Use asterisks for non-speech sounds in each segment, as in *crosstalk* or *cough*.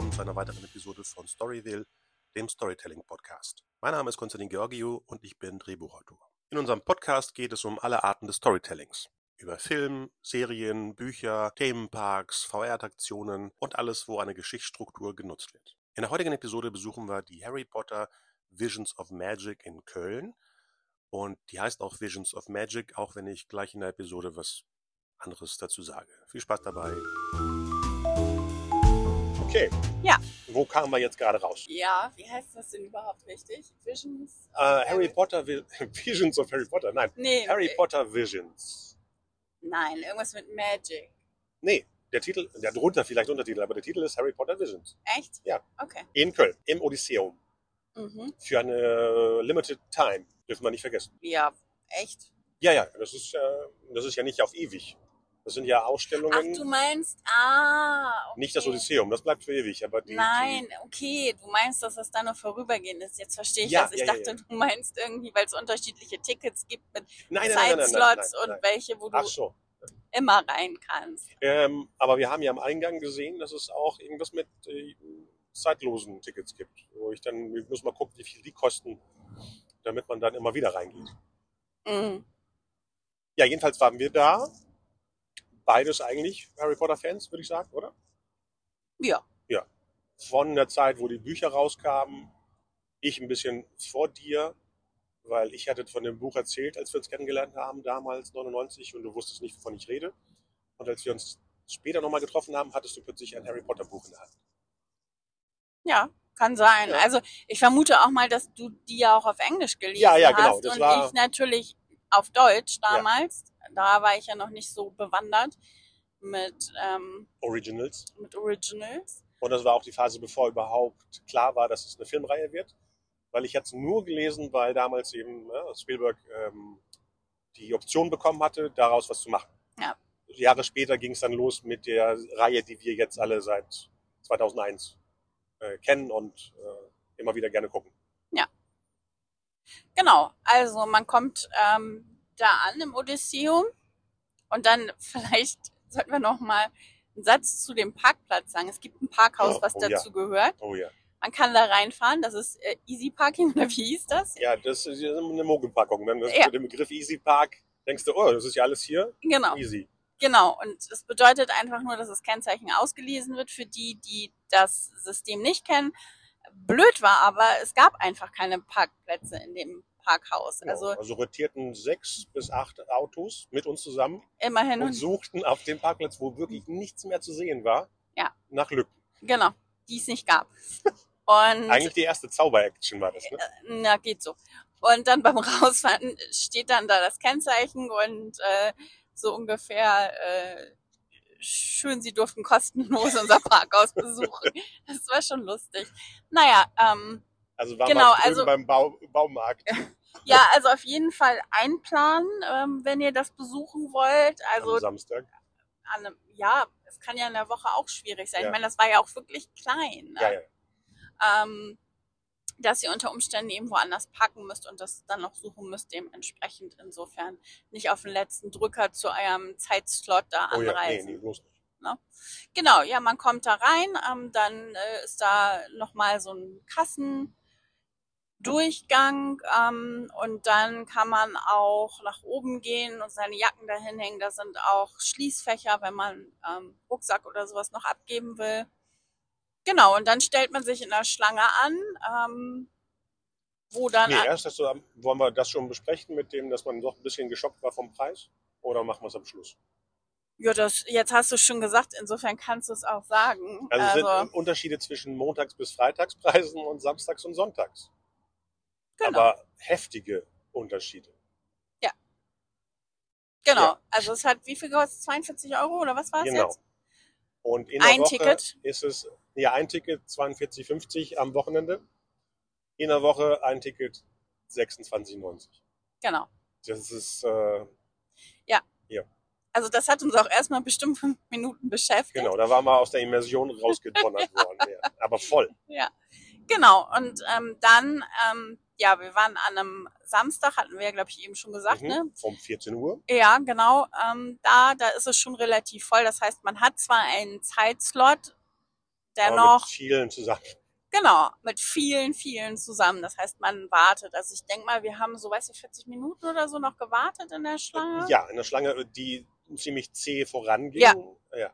willkommen zu einer weiteren Episode von Storyville, dem Storytelling Podcast. Mein Name ist Konstantin Georgiou und ich bin Drehbuchautor. In unserem Podcast geht es um alle Arten des Storytellings. Über Film, Serien, Bücher, Themenparks, VR-Attraktionen und alles, wo eine Geschichtsstruktur genutzt wird. In der heutigen Episode besuchen wir die Harry Potter Visions of Magic in Köln. Und die heißt auch Visions of Magic, auch wenn ich gleich in der Episode was anderes dazu sage. Viel Spaß dabei. Okay. Ja. Wo kamen wir jetzt gerade raus? Ja, wie heißt das denn überhaupt richtig? Visions? Äh, Harry Potter Vi- *laughs* Visions of Harry Potter. Nein. Nee. Harry äh, Potter Visions. Nein, irgendwas mit Magic. Nee, der Titel, der drunter vielleicht Untertitel, aber der Titel ist Harry Potter Visions. Echt? Ja. Okay. In Köln, im Odysseum. Mhm. Für eine limited time. Dürfen wir nicht vergessen. Ja, echt? Ja, ja, das ist, äh, das ist ja nicht auf ewig. Das sind ja Ach, Ausstellungen. du meinst, ah, okay. Nicht das Odysseum, das bleibt für ewig, aber die. Nein, okay, du meinst, dass das dann noch vorübergehend ist. Jetzt verstehe ich Ja, das. Ich ja, dachte, ja. du meinst irgendwie, weil es unterschiedliche Tickets gibt mit Die, nein, nein, nein, Zeitslots und welche, wo du Ach so. immer rein kannst. Ähm, aber wir haben ja am Eingang gesehen, dass es auch irgendwas mit äh, zeitlosen Tickets gibt. Wo ich dann, ich muss mal gucken, wie viel die kosten, damit man dann immer wieder reingeht. Mhm. Ja, jedenfalls waren wir da. Beides eigentlich Harry Potter-Fans, würde ich sagen, oder? Ja. Von der Zeit, wo die Bücher rauskamen, ich ein bisschen vor dir, weil ich hatte von dem Buch erzählt, als wir uns kennengelernt haben, damals 99, und du wusstest nicht, wovon ich rede. Und als wir uns später nochmal getroffen haben, hattest du plötzlich ein Harry Potter Buch in der Hand. Ja, kann sein. Ja. Also ich vermute auch mal, dass du die ja auch auf Englisch gelesen Ja, ja, genau, hast das und war- ich natürlich auf Deutsch damals. Da war ich ja noch nicht so bewandert mit, ähm, Originals. mit Originals. Und das war auch die Phase, bevor überhaupt klar war, dass es eine Filmreihe wird. Weil ich hatte es nur gelesen, weil damals eben ja, Spielberg ähm, die Option bekommen hatte, daraus was zu machen. Ja. Jahre später ging es dann los mit der Reihe, die wir jetzt alle seit 2001 äh, kennen und äh, immer wieder gerne gucken. Genau, also man kommt ähm, da an im Odysseum und dann *laughs* vielleicht sollten wir noch mal einen Satz zu dem Parkplatz sagen. Es gibt ein Parkhaus, Oh, was oh ja. dazu gehört. Oh ja. Man kann da reinfahren. Das ist äh, Easy Parking *laughs* oder wie hieß das? Ja, das ist ja eine Mogelpackung. Wenn du Ja. mit dem Begriff Easy Park denkst du, oh, das ist ja alles hier. Genau. Easy. Genau, und es bedeutet einfach nur, dass das Kennzeichen ausgelesen wird für die, die das System nicht kennen. Blöd war aber, es gab einfach keine Parkplätze in dem Parkhaus. Also also rotierten sechs bis acht Autos mit uns zusammen immerhin und und suchten auf dem Parkplatz, wo wirklich nichts mehr zu sehen war, Ja. nach Lücken. genau, die es nicht gab. Und Eigentlich die erste Zauber-Action war das, ne? na, geht so. Und dann beim *laughs* Rausfahren steht dann da das Kennzeichen und äh, so ungefähr äh, schön, sie durften kostenlos unser Parkhaus besuchen. *laughs* Das war schon lustig. Naja, ähm, Also waren Genau, also- beim Bau, Baumarkt *laughs* Ja, also auf jeden Fall einplanen, ähm, wenn ihr das besuchen wollt. Also am Samstag. an einem, ja, es kann ja in der Woche auch schwierig sein. Ja. Ich meine, das war ja auch wirklich klein. Ne? Ja, ja. Ähm, dass ihr unter Umständen eben woanders parken müsst und das dann noch suchen müsst, dementsprechend insofern nicht auf den letzten Drücker zu eurem Zeitslot da Oh ja, nee, anreisen. nee, nicht. Genau, ja, man kommt da rein, ähm, dann äh, ist da nochmal so ein Kassendurchgang ähm, und dann kann man auch nach oben gehen und seine Jacken dahin hängen. Da sind auch Schließfächer, wenn man ähm, Rucksack oder sowas noch abgeben will. Genau, und dann stellt man sich in der Schlange an, ähm, wo dann... Nee, erst hast du, wollen wir das schon besprechen mit dem, dass man doch ein bisschen geschockt war vom Preis? Oder machen wir es am Schluss? ja, das, jetzt hast du es schon gesagt, insofern kannst du es auch sagen. Also, es Also, sind Unterschiede zwischen Montags- bis Freitagspreisen und Samstags- und Sonntags. genau. Aber heftige Unterschiede. Genau, Ja. also es hat wie viel gekostet? 42 Euro oder was war es Genau. jetzt? Und in der Ein Woche Ticket? ist es, ja, ein Ticket 42,50 am Wochenende. In der Woche ein Ticket 26,90. Genau. Das ist, äh, Also das hat uns auch erstmal bestimmt fünf Minuten beschäftigt. genau, da waren wir aus der Immersion rausgedonnert *laughs* worden. Ja. Aber voll. Ja, genau. Und ähm, dann, ähm, ja, wir waren an einem Samstag, hatten wir ja, glaube ich, eben schon gesagt, Mhm. ne? Um 14 Uhr. Ja, genau. Ähm, da, da ist es schon relativ voll. Das heißt, man hat zwar einen Zeitslot, Aber dennoch mit vielen zusammen. Genau, mit vielen, vielen zusammen. Das heißt, man wartet. Also ich denke mal, wir haben so, weiß ich, 40 Minuten oder so noch gewartet in der Schlange. Ja, in der Schlange, die ziemlich zäh voranging. Ja. ja.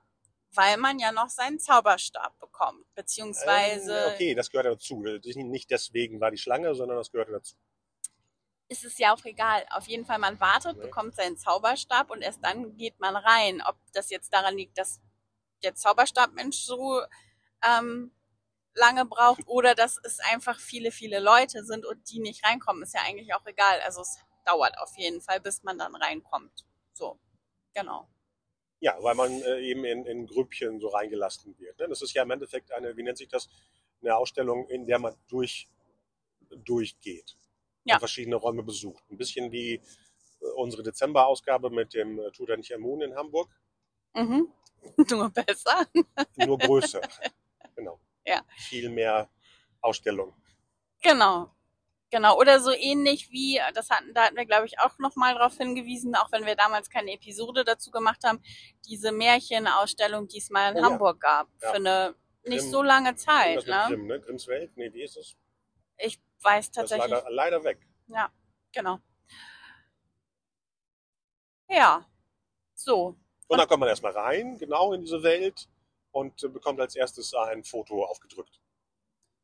Weil man ja noch seinen Zauberstab bekommt. Beziehungsweise Ähm, okay, das gehört dazu. Nicht deswegen war die Schlange, sondern das gehörte dazu. ist es ja auch egal. Auf jeden Fall, man wartet, Nee. bekommt seinen Zauberstab und erst dann geht man rein. Ob das jetzt daran liegt, dass der Zauberstabmensch so ähm, lange braucht oder dass es einfach viele, viele Leute sind und die nicht reinkommen, ist ja eigentlich auch egal. Also es dauert auf jeden Fall, bis man dann reinkommt. So, genau. Ja, weil man äh, eben in, in Grüppchen so reingelassen wird. Ne? Das ist ja im Endeffekt eine, wie nennt sich das, eine Ausstellung, in der man durch, durchgeht. Ja. Und verschiedene Räume besucht. Ein bisschen wie äh, unsere Dezember-Ausgabe mit dem äh, Tutanchamun in Hamburg, Mhm. *laughs* Nur besser. nur größer. *laughs* genau. Ja. Viel mehr Ausstellung. Genau. Genau. Oder so ähnlich wie, das hatten, da hatten wir, glaube ich, auch nochmal darauf hingewiesen, auch wenn wir damals keine Episode dazu gemacht haben, diese Märchenausstellung, die es mal in Oh ja. Hamburg gab. Ja. Für eine nicht Grimm. so lange Zeit. Ne? Grimm, ne? Grimms Welt? Nee, wie ist es? Ich weiß tatsächlich. leider, leider weg. Ja, genau. Ja. So. Und dann kommt man erstmal rein, genau in diese Welt und äh, bekommt als erstes ein Foto aufgedrückt.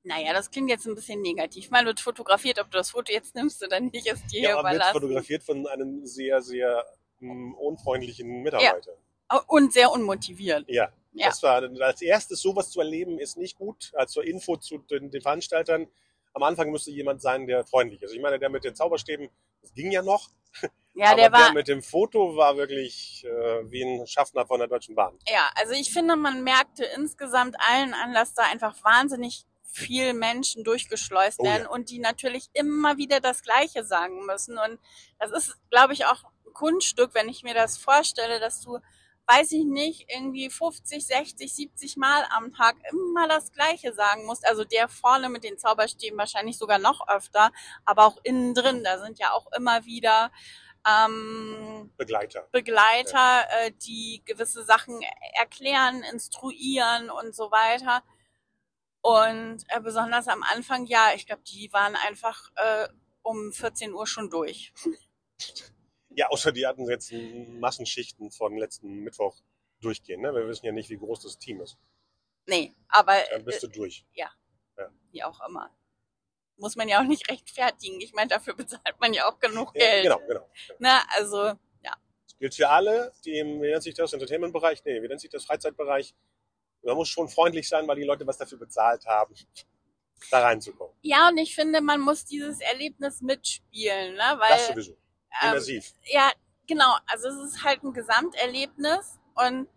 Naja, das klingt jetzt ein bisschen negativ. Mal wird fotografiert, ob du das Foto jetzt nimmst oder nicht, ist dir Ja, aber wird überlassen. fotografiert von einem sehr, sehr mh, unfreundlichen Mitarbeiter. Und sehr unmotiviert. Ja. Ja. Das war als erstes sowas zu erleben, ist nicht gut. Als zur Info zu den, den Veranstaltern. Am Anfang müsste jemand sein, der freundlich ist. Ich meine, der mit den Zauberstäben, das ging ja noch. Ja, aber der war, der mit dem Foto war wirklich äh, wie ein Schaffner von der Deutschen Bahn. Ja, also ich finde, man merkte insgesamt allen an, dass da einfach wahnsinnig viel Menschen durchgeschleust Oh ja. werden und die natürlich immer wieder das Gleiche sagen müssen. Und das ist, glaube ich, auch ein Kunststück, wenn ich mir das vorstelle, dass du, weiß ich nicht, irgendwie 50, 60, 70 Mal am Tag immer das Gleiche sagen musst. Also der vorne mit den Zauberstäben wahrscheinlich sogar noch öfter, aber auch innen drin, da sind ja auch immer wieder ähm, Begleiter. Begleiter, äh, die gewisse Sachen erklären, instruieren und so weiter. Und äh, besonders am Anfang, ja, ich glaube, die waren einfach äh, um 14 Uhr schon durch. Ja, außer die hatten jetzt Massenschichten von letzten Mittwoch durchgehen. Ne? Wir wissen ja nicht, wie groß das Team ist. Nee, aber Dann äh, bist du durch. wie auch immer. Muss man ja auch nicht rechtfertigen. Ich meine, dafür bezahlt man ja auch genug Ja, Geld. genau, genau. Ne? Also, Das gilt für alle, die im, wie nennt sich das, Entertainment-Bereich, nee, wie nennt sich das, Freizeitbereich. Man muss schon freundlich sein, weil die Leute was dafür bezahlt haben, da reinzukommen. ja, und ich finde, man muss dieses Erlebnis mitspielen, ne? Weil das sowieso. ähm, Immersiv. Ja, genau. Also es ist halt ein Gesamterlebnis und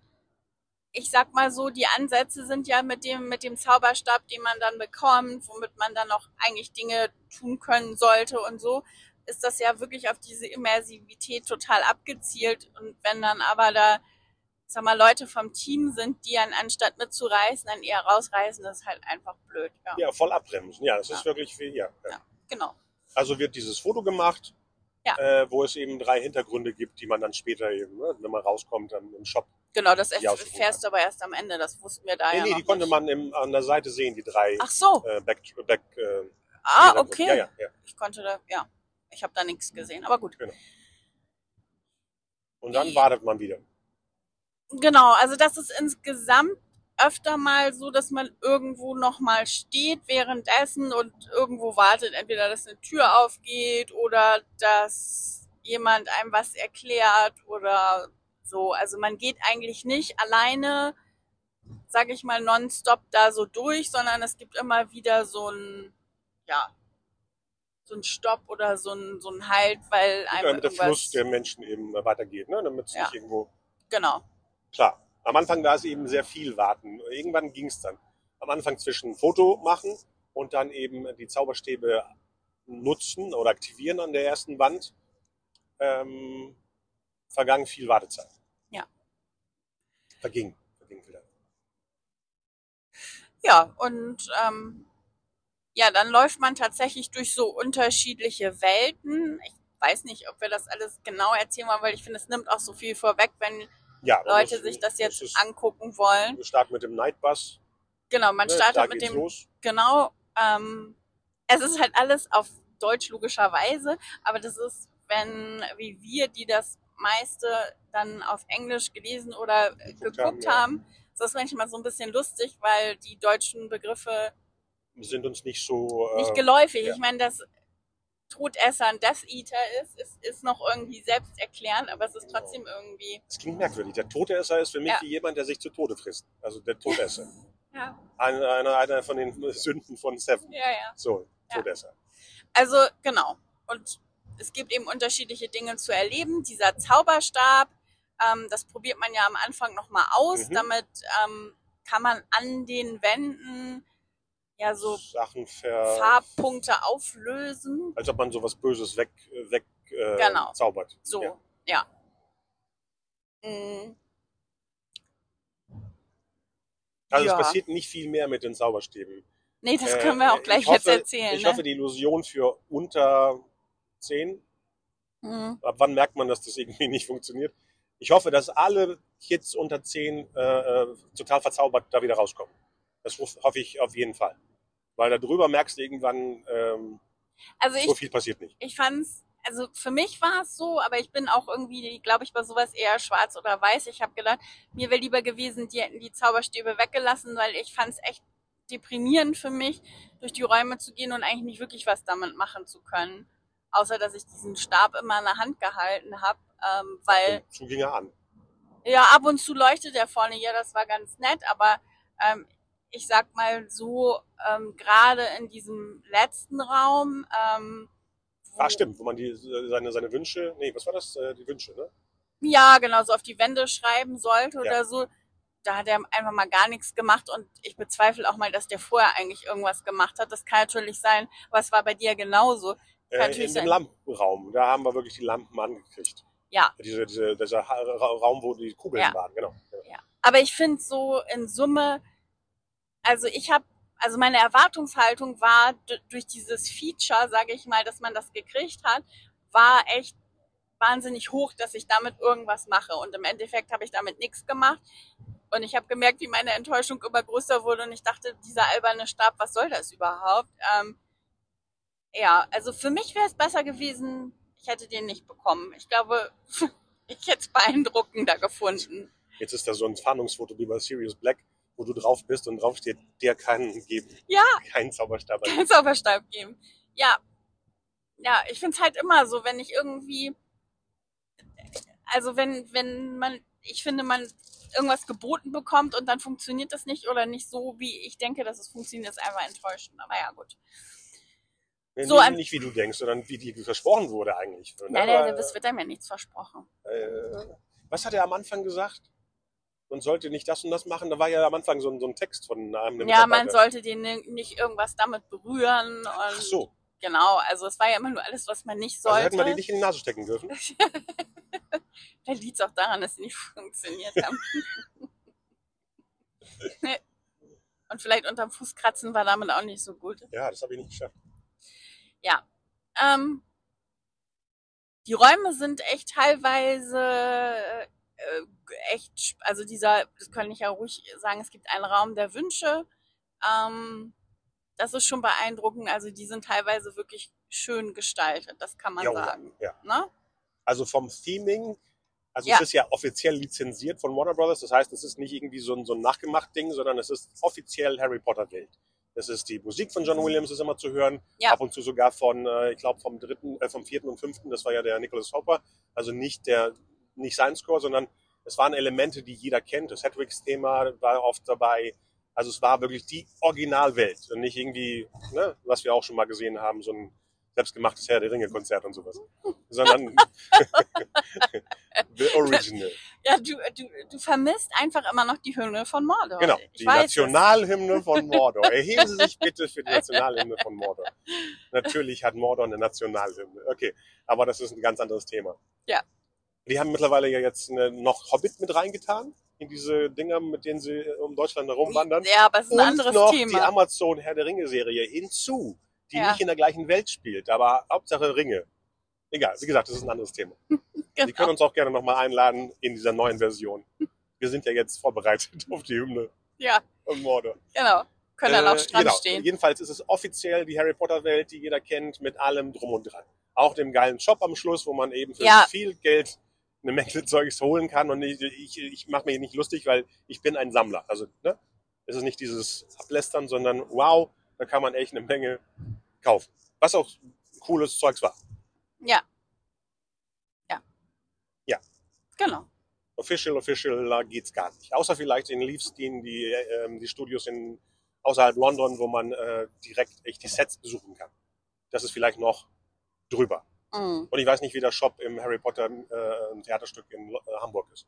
ich sag mal so, die Ansätze sind ja mit dem, mit dem Zauberstab, den man dann bekommt, womit man dann auch eigentlich Dinge tun können sollte und so, ist das ja wirklich auf diese Immersivität total abgezielt. Und wenn dann aber da, sag mal, Leute vom Team sind, die dann anstatt mitzureißen, dann eher rausreißen, das ist halt einfach blöd. Ja, Ja, voll abbremsen. Ja, das ist Ja. wirklich viel, ja. ja. Genau. Also wird dieses Foto gemacht, äh, wo es eben drei Hintergründe gibt, die man dann später eben, ne, wenn man rauskommt, dann im Shop. Genau, das erfährst du aber erst am Ende, das wussten wir da nee, ja nee, die konnte nicht. man im, an der Seite sehen, die drei Ach so, äh, Back, Back äh, ah, okay. Ich konnte da, ja, ich habe da nichts gesehen, aber gut. Und dann Die- wartet man wieder. Genau, also das ist insgesamt öfter mal so, dass man irgendwo noch mal steht währenddessen und irgendwo wartet, entweder dass eine Tür aufgeht oder dass jemand einem was erklärt oder so. Also man geht eigentlich nicht alleine, sage ich mal, nonstop da so durch, sondern es gibt immer wieder so ein, ja, so ein Stopp oder so ein, so ein Halt, weil einem Damit der irgendwas, Fluss der Menschen eben weitergeht, ne? damit es Ja. nicht irgendwo genau. Klar, am Anfang da ist eben sehr viel warten. Irgendwann ging es dann. Am Anfang zwischen Foto machen und dann eben die Zauberstäbe nutzen oder aktivieren an der ersten Wand. Ähm, vergangen viel Wartezeit. Ja. Verging. Verging viel. Ja, und ähm, ja, dann läuft man tatsächlich durch so unterschiedliche Welten. Ich weiß nicht, ob wir das alles genau erzählen wollen, weil ich finde, es nimmt auch so viel vorweg, wenn Ja, man Leute sich das jetzt es- angucken wollen. Wir starten mit dem Nightbus. Genau, man Ne? startet mit dem, los. genau, ähm, es ist halt alles auf Deutsch logischerweise, aber das ist, wenn, wie wir, die das meiste dann auf Englisch gelesen oder Geguckt geguckt, haben, ja. haben, ist das manchmal so ein bisschen lustig, weil die deutschen Begriffe Sind uns nicht so. Äh, nicht geläufig. ja. Ich meine, dass Todesser ein Death Eater ist, ist, ist noch irgendwie selbsterklärend, aber es ist Genau. trotzdem irgendwie, Es klingt merkwürdig. Der Todesser ist für mich Ja. wie jemand, der sich zu Tode frisst. Also der Todesser. *laughs* ja, einer, einer, einer von den Sünden von Seven. ja, ja. So, Ja. Todesser. Also genau. Und es gibt eben unterschiedliche Dinge zu erleben. Dieser Zauberstab, ähm, das probiert man ja am Anfang nochmal aus. Mhm. Damit ähm, kann man an den Wänden ja so Sachen ver. Farbpunkte auflösen. Als ob man sowas Böses weg, weg äh, Genau. zaubert. So, Ja. ja. Mm, Also Ja. es passiert nicht viel mehr mit den Zauberstäben. Nee, das Äh, können wir auch ich gleich hoffe, jetzt erzählen. Ich ne? hoffe, die Illusion für unter 10, Mhm. ab wann merkt man, dass das irgendwie *laughs* nicht funktioniert? Ich hoffe, dass alle Kids unter 10 äh, äh, total verzaubert da wieder rauskommen. Das hoff- hoffe ich auf jeden Fall. Weil da drüber merkst du irgendwann, ähm, Also ich so viel passiert nicht. ich fand's, also für mich war es so, aber ich bin auch irgendwie, glaube ich, bei sowas eher schwarz oder weiß. Ich habe gedacht, mir wäre lieber gewesen, die hätten die Zauberstäbe weggelassen, weil ich fand's echt deprimierend für mich, durch die Räume zu gehen und eigentlich nicht wirklich was damit machen zu können. Außer, dass ich diesen Stab immer in der Hand gehalten habe, ähm, weil Und so ging er an. ja, ab und zu leuchtet er vorne, ja, das war ganz nett, aber ähm, ich sag mal so, ähm, gerade in diesem letzten Raum, ähm, Ah, stimmt, wo man die, seine, seine Wünsche, nee, was war das? Äh, Die Wünsche, ne? ja, genau, so auf die Wände schreiben sollte Ja. oder so, da hat er einfach mal gar nichts gemacht und ich bezweifle auch mal, dass der vorher eigentlich irgendwas gemacht hat. Das kann natürlich sein, aber es war bei dir genauso. Äh, in dem Lampenraum, da haben wir wirklich die Lampen angekriegt. Ja, Diese, diese, dieser Raum, wo die Kugeln Ja. waren, genau. Ja. Aber ich finde so in Summe, also ich habe, also meine Erwartungshaltung war durch dieses Feature, sage ich mal, dass man das gekriegt hat, war echt wahnsinnig hoch, dass ich damit irgendwas mache. Und im Endeffekt habe ich damit nichts gemacht. Und ich habe gemerkt, wie meine Enttäuschung immer größer wurde. Und ich dachte, dieser alberne Stab, was soll das überhaupt? Ähm, ja, also für mich wäre es besser gewesen, ich hätte den nicht bekommen. Ich glaube, *laughs* ich hätte es beeindruckender gefunden. Jetzt ist da so ein Fahndungsfoto wie bei Sirius Black, wo du drauf bist und drauf steht, der kann geben. Ja. Kein Zauberstab. keinen Zauberstab geben. Ja. Ja, ich find's halt immer so, wenn ich irgendwie, also wenn, wenn man, ich finde, man irgendwas geboten bekommt und dann funktioniert das nicht oder nicht so, wie ich denke, dass es funktioniert, ist einfach enttäuschend. Aber ja, gut. Nee, So, nicht, wie du denkst, sondern wie dir versprochen wurde eigentlich. Ne? Nein, nein, es wird einem ja nichts versprochen. äh, was hat er am Anfang gesagt? Man sollte nicht das und das machen. Da war ja am Anfang so ein, so ein Text von einem Ja, man sollte den ni- nicht irgendwas damit berühren und Ach so, genau, also es war ja immer nur alles, was man nicht also sollte. hätten wir die nicht in die Nase stecken dürfen. *laughs* Vielleicht liegt es auch daran, dass sie nicht *laughs* funktioniert haben. *laughs* Und vielleicht unterm Fuß kratzen war damit auch nicht so gut. Ja, das habe ich nicht geschafft. Ja. Ähm, die Räume sind echt teilweise äh, echt, also dieser, das kann ich ja ruhig sagen, es gibt einen Raum der Wünsche. Ähm, das ist schon beeindruckend. Also die sind teilweise wirklich schön gestaltet, das kann man Ja, sagen. ja. Ne? Also vom Theming, also Ja. es ist ja offiziell lizenziert von Warner Brothers. Das heißt, es ist nicht irgendwie so ein, so ein nachgemacht Ding, sondern es ist offiziell Harry Potter Welt. Das ist die Musik von John Williams ist immer zu hören. Ja. Ab und zu sogar von, äh, ich glaube, vom dritten, äh, vom vierten und fünften, das war ja der Nicholas Hopper. Also nicht der, nicht sein Score, sondern es waren Elemente, die jeder kennt. Das Hedwigs Thema war oft dabei. Also es war wirklich die Originalwelt und nicht irgendwie, ne, was wir auch schon mal gesehen haben, so ein selbstgemachtes Herr der Ringe Konzert und sowas, sondern *laughs* the original. Ja, du, du, du vermisst einfach immer noch die Hymne von Mordor. Genau, Ich die es. Nationalhymne von *laughs* Mordor. Erheben Sie sich bitte für die Nationalhymne von Mordor. Natürlich hat Mordor eine Nationalhymne. Okay, aber das ist ein ganz anderes Thema. Ja. Die haben mittlerweile ja jetzt eine, noch Hobbit mit reingetan in diese Dinger, mit denen sie um Deutschland herumwandern. Ja, aber es ist ein Und anderes noch die Thema. Amazon Herr der Ringe Serie hinzu, die Ja. nicht in der gleichen Welt spielt, aber Hauptsache Ringe. Egal, wie gesagt, das ist ein anderes Thema. *laughs* Sie können Genau. uns auch gerne nochmal einladen in dieser neuen Version. Wir sind ja jetzt vorbereitet *laughs* auf die Hymne. Ja, und Mordor. Genau. Können dann Äh, Strand genau. stehen. Jedenfalls ist es offiziell die Harry Potter Welt, die jeder kennt, mit allem drum und dran. Auch dem geilen Shop am Schluss, wo man eben für Ja. viel Geld eine Menge *laughs* Zeugs holen kann. Und ich, ich, ich mache mich nicht lustig, weil ich bin ein Sammler. Also ne? es ist nicht dieses Ablästern, sondern wow, da kann man echt eine Menge kaufen. Was auch cooles Zeugs war. Ja. Ja. Ja. Genau. Official, official, da geht's gar nicht. Außer vielleicht in Leafstein, die, ähm, die Studios in, außerhalb London, wo man äh, direkt echt die Sets besuchen kann. Das ist vielleicht noch drüber. Mhm. Und ich weiß nicht, wie der Shop im Harry Potter äh, Theaterstück in äh, Hamburg ist.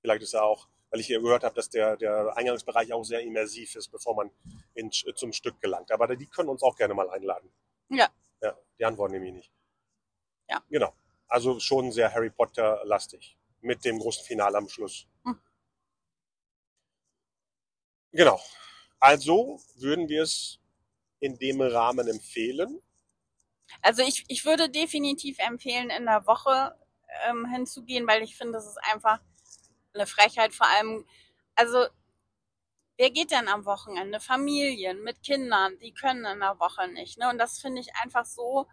Vielleicht ist er auch, weil ich hier gehört habe, dass der, der Eingangsbereich auch sehr immersiv ist, bevor man in, zum Stück gelangt. Aber die können uns auch gerne mal einladen. Ja. Ja, die antworten nämlich nicht. Ja. Genau. Also schon sehr Harry Potter-lastig. Mit dem großen Finale am Schluss. Hm. Genau. Also würden wir es in dem Rahmen empfehlen. Also ich, ich würde definitiv empfehlen, in der Woche ähm, hinzugehen, weil ich finde, das ist einfach eine Frechheit. Vor allem, also wer geht denn am Wochenende? Familien mit Kindern, die können in der Woche nicht. Ne? Und das finde ich einfach so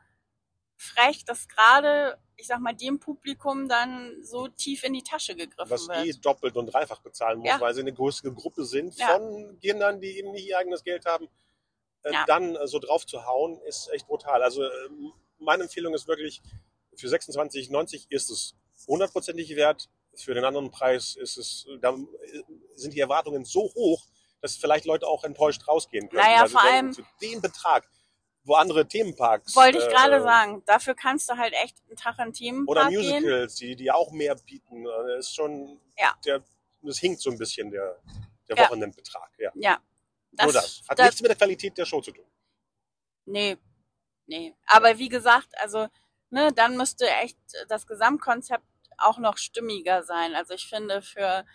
frech, dass gerade, ich sag mal, dem Publikum dann so tief in die Tasche gegriffen was wird. eh doppelt und dreifach bezahlen muss, Ja. weil sie eine größere Gruppe sind Ja. von Kindern, die eben nicht ihr eigenes Geld haben. Äh, Ja. Dann äh, so drauf zu hauen, ist echt brutal. Also ähm, meine Empfehlung ist wirklich, für 26,90 ist es hundertprozentig wert. Für den anderen Preis ist es, da äh, sind die Erwartungen so hoch, dass vielleicht Leute auch enttäuscht rausgehen können. Naja, Also vor allem- Für den Betrag, wo andere Themenparks. Wollte ich äh, gerade sagen, dafür kannst du halt echt einen Tag in Themenpark Oder gehen. Musicals, die, die auch mehr bieten. äh, ist schon, Ja. der, das hinkt so ein bisschen, der, der Ja. Wochenendbetrag. Ja. Ja. Nur das. Hat das, nichts mit der Qualität der Show zu tun. Nee, nee. Aber wie gesagt, also, ne, dann müsste echt das Gesamtkonzept auch noch stimmiger sein. Also ich finde, für,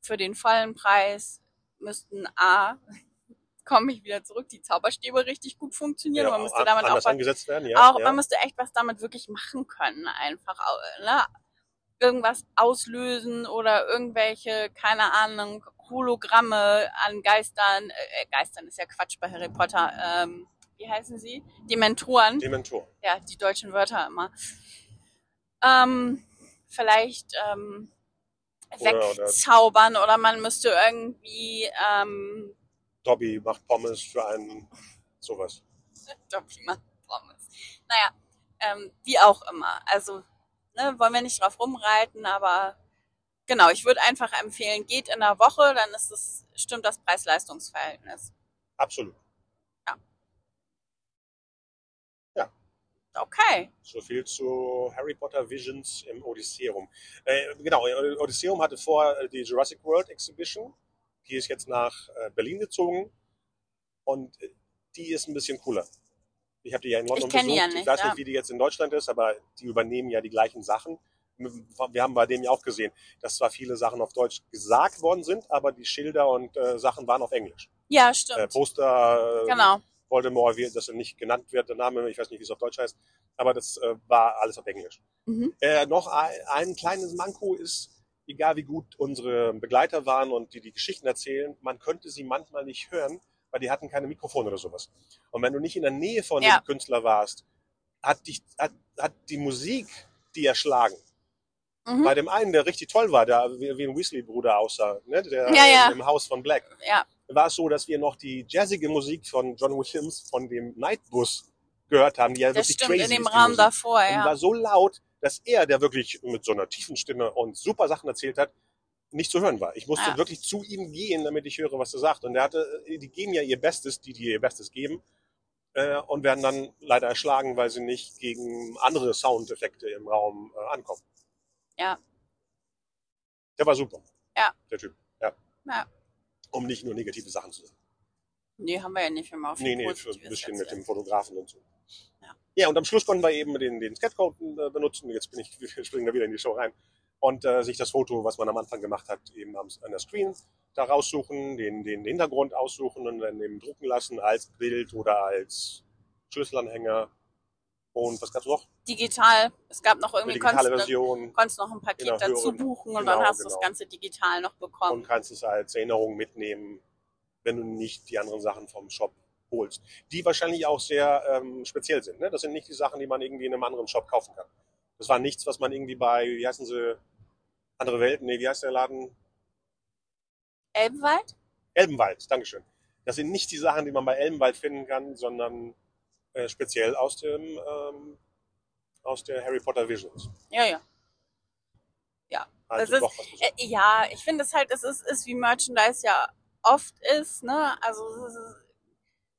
für den vollen Preis müssten A, *laughs* komme ich wieder zurück, die Zauberstäbe richtig gut funktionieren. Ja, man müsste damit auch was, werden, ja. auch, ja. man müsste echt was damit wirklich machen können, einfach, ne? Irgendwas auslösen oder irgendwelche, keine Ahnung, Hologramme an Geistern, äh, Geistern ist ja Quatsch bei Harry Potter, ähm, wie heißen sie? Dementoren. Dementor. Ja, die deutschen Wörter immer. Ähm, vielleicht ähm, Oder- oder- wegzaubern oder man müsste irgendwie ähm, Dobby macht Pommes für einen, sowas. *laughs* Dobby macht Pommes. Naja, ähm, wie auch immer. Also, ne, wollen wir nicht drauf rumreiten, aber genau, ich würde einfach empfehlen, geht in der Woche, dann ist es, stimmt das Preis-Leistungs-Verhältnis. Absolut. Okay. So viel zu Harry Potter Visions im Odysseum. Äh, genau, Odysseum hatte vor äh, die Jurassic World Exhibition. Die ist jetzt nach äh, Berlin gezogen. Und äh, die ist ein bisschen cooler. Ich habe die ja in London Ich besucht. ja ich nicht, weiß ja. nicht, wie die jetzt in Deutschland ist, aber die übernehmen ja die gleichen Sachen. Wir haben bei dem ja auch gesehen, dass zwar viele Sachen auf Deutsch gesagt worden sind, aber die Schilder und äh, Sachen waren auf Englisch. Ja, Äh, stimmt. Poster, äh, genau. Voldemort, wie, dass er nicht genannt wird, der Name, ich weiß nicht, wie es auf Deutsch heißt, aber das äh, war alles auf Englisch. Mhm. Äh, noch ein, ein kleines Manko ist, egal wie gut unsere Begleiter waren und die die Geschichten erzählen, man könnte sie manchmal nicht hören, weil die hatten keine Mikrofone oder sowas. Und wenn du nicht in der Nähe von Ja. dem Künstler warst, hat dich, hat, hat die Musik die erschlagen. Mhm. Bei dem einen, der richtig toll war, der wie, ein Weasley-Bruder aussah, ne, der Ja, ja. im Haus von Black Ja, war es so, dass wir noch die jazzige Musik von John Williams von dem Nightbus gehört haben, die ja das wirklich stimmt, crazy in dem ist, Musik. davor, Und ja. war so laut, dass er, der wirklich mit so einer tiefen Stimme und super Sachen erzählt hat, nicht zu hören war. Ich musste Ja. wirklich zu ihm gehen, damit ich höre, was er sagt. Und er hatte, die geben ja ihr Bestes, die, die ihr Bestes geben, äh, und werden dann leider erschlagen, weil sie nicht gegen andere Soundeffekte im Raum äh, ankommen. Ja. Der war super. Ja. Der Typ. Ja. Ja. Um nicht nur negative Sachen zu sagen. Nee, haben wir ja nicht, wir auf Nee, nee, für ein bisschen mit dem Fotografen und so. Ja. Ja, und am Schluss konnten wir eben den, den Sketchcode äh, benutzen. Jetzt bin ich, *laughs* wir springen da wieder in die Show rein. Und äh, sich das Foto, was man am Anfang gemacht hat, eben am, an der Screen da raussuchen, den, den Hintergrund aussuchen und dann eben drucken lassen als Bild oder als Schlüsselanhänger. Und was gab's noch? Digital. Es gab noch irgendwie, digitale konntest, du- Version konntest noch ein Paket dazu buchen und Genau, dann hast du das genau. Ganze digital noch und bekommen. kannst es als Erinnerung mitnehmen. wenn du nicht die anderen Sachen vom Shop holst. Die wahrscheinlich auch sehr ähm, speziell sind. Ne? Das sind nicht die Sachen, die man irgendwie in einem anderen Shop kaufen kann. Das war nichts, was man irgendwie bei, wie heißen sie, andere Welten, nee, wie heißt der Laden? Elbenwald? Elbenwald, Dankeschön. Das sind nicht die Sachen, die man bei Elbenwald finden kann, sondern äh, speziell aus dem ähm, aus der Harry Potter Visions. Ja, ja. Ja. Also das ist, äh, ja, ich finde es halt, es ist, ist wie Merchandise ja oft ist, ne? Also es ist,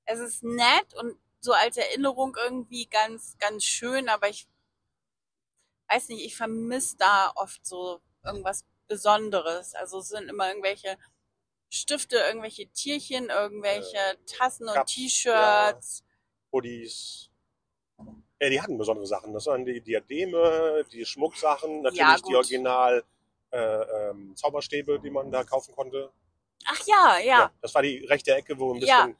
es ist nett und so als Erinnerung irgendwie ganz, ganz schön, aber ich weiß nicht, ich vermisse da oft so irgendwas Besonderes. Also es sind immer irgendwelche Stifte, irgendwelche Tierchen, irgendwelche Tassen und Cups, T-Shirts. Hoodies. Ja, die hatten besondere Sachen. Das waren die Diademe, die Schmucksachen, natürlich Ja, die. Original äh, ähm, Zauberstäbe, die man da kaufen konnte. Ach ja, ja. Das war die rechte Ecke, wo ein Ja. bisschen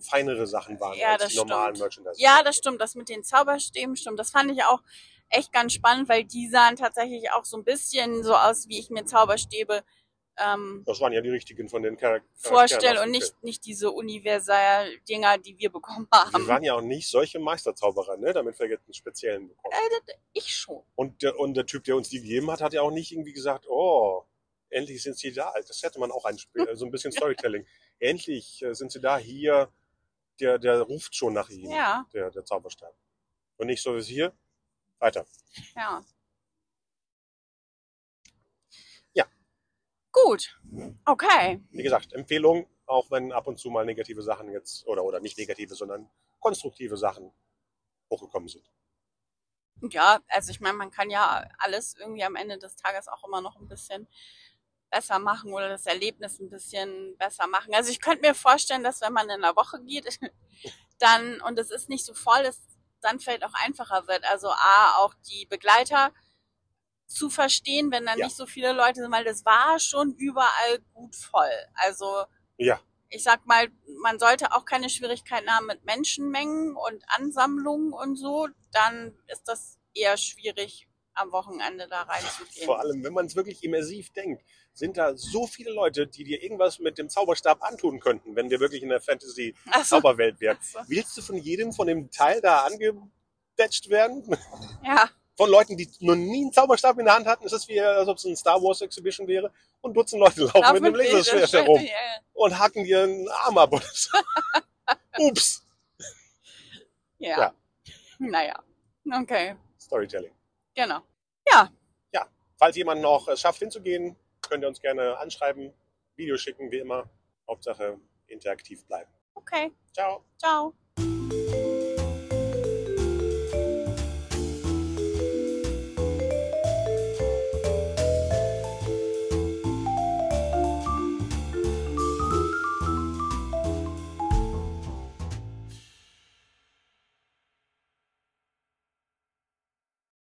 feinere Sachen waren Ja, als das die normalen stimmt. Merchandise. Ja, das stimmt. Das mit den Zauberstäben stimmt. Das fand ich auch echt ganz spannend, weil die sahen tatsächlich auch so ein bisschen so aus, wie ich mir Zauberstäbe ähm, Das waren ja die richtigen von den Charakteren. vorstelle und nicht, nicht diese Universal-Dinger, die wir bekommen Wir haben. waren ja auch nicht solche Meisterzauberer, ne? damit wir jetzt einen speziellen bekommen. Äh, ich schon. Und der, und der Typ, der uns die gegeben hat, hat ja auch nicht irgendwie gesagt, oh, endlich sind sie da. Das hätte man auch einspielen, so ein bisschen *laughs* Storytelling. endlich äh, sind sie da, hier, der, der ruft schon nach ihnen, Ja, der, der Zauberstab. Und nicht so wie hier, weiter. ja. Ja. Gut. Okay. Wie gesagt, Empfehlung, auch wenn ab und zu mal negative Sachen jetzt, oder, oder nicht negative, sondern konstruktive Sachen hochgekommen sind. Ja, also ich meine, man kann ja alles irgendwie am Ende des Tages auch immer noch ein bisschen besser machen oder das Erlebnis ein bisschen besser machen. Also ich könnte mir vorstellen, dass wenn man in einer Woche geht, *laughs* dann, und es ist nicht so voll, es dann vielleicht auch einfacher wird. Also A, auch die Begleiter zu verstehen, wenn dann Ja. nicht so viele Leute sind, weil das war schon überall gut voll. Also Ja, ich sag mal, man sollte auch keine Schwierigkeiten haben mit Menschenmengen und Ansammlungen und so, dann ist das eher schwierig, am Wochenende da reinzugehen. vor allem, wenn man es wirklich immersiv denkt, sind da so viele Leute, die dir irgendwas mit dem Zauberstab antun könnten, wenn wir wirklich in der Fantasy-Zauberwelt wären. so, Willst du von jedem von dem Teil da angebatcht werden? ja, Von Leuten, die noch nie einen Zauberstab in der Hand hatten? Ist das wie, als ob es ein Star Wars Exhibition wäre? Und Dutzend Leute laufen Lauf mit einem Laserschwert herum ja, und hacken dir einen Arm ab oder so. *laughs* Ups. Ja. Ja. Naja. Okay. Storytelling. Genau. Ja. Falls jemand noch es schafft hinzugehen, könnt ihr uns gerne anschreiben, Video schicken, wie immer. Hauptsache interaktiv bleiben. Okay. Ciao. Ciao.